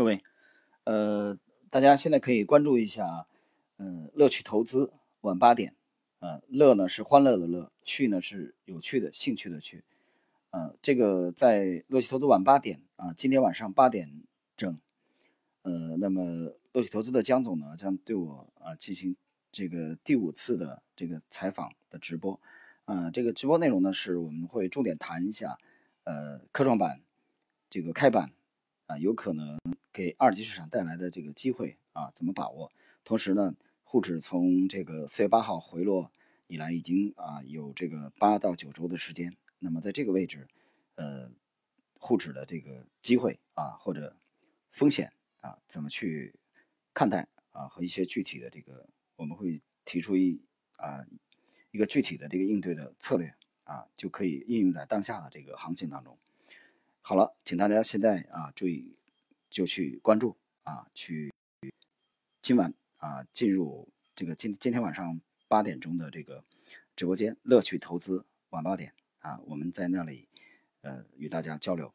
各位，呃，大家现在可以关注一下，嗯，乐趣投资晚八点，呃，乐呢是欢乐的乐，趣呢是有趣的兴趣的趣，呃，这个在乐趣投资晚八点啊，今天晚上八点整，呃，那么乐趣投资的江总呢将对我啊进行这个第五次的这个采访的直播，啊，这个直播内容呢是我们会重点谈一下，呃，科创板这个开板啊，有可能。给二级市场带来的这个机会啊，怎么把握？同时呢，沪指从这个四月八号回落以来，已经啊有这个八到九周的时间。那么在这个位置，呃，沪指的这个机会啊或者风险啊，怎么去看待啊？和一些具体的这个，我们会提出一啊一个具体的这个应对的策略啊，就可以应用在当下的这个行情当中。好了，请大家现在啊注意。就去关注啊，去今晚啊进入这个今今天晚上八点钟的这个直播间，乐趣投资晚八点啊，我们在那里呃与大家交流。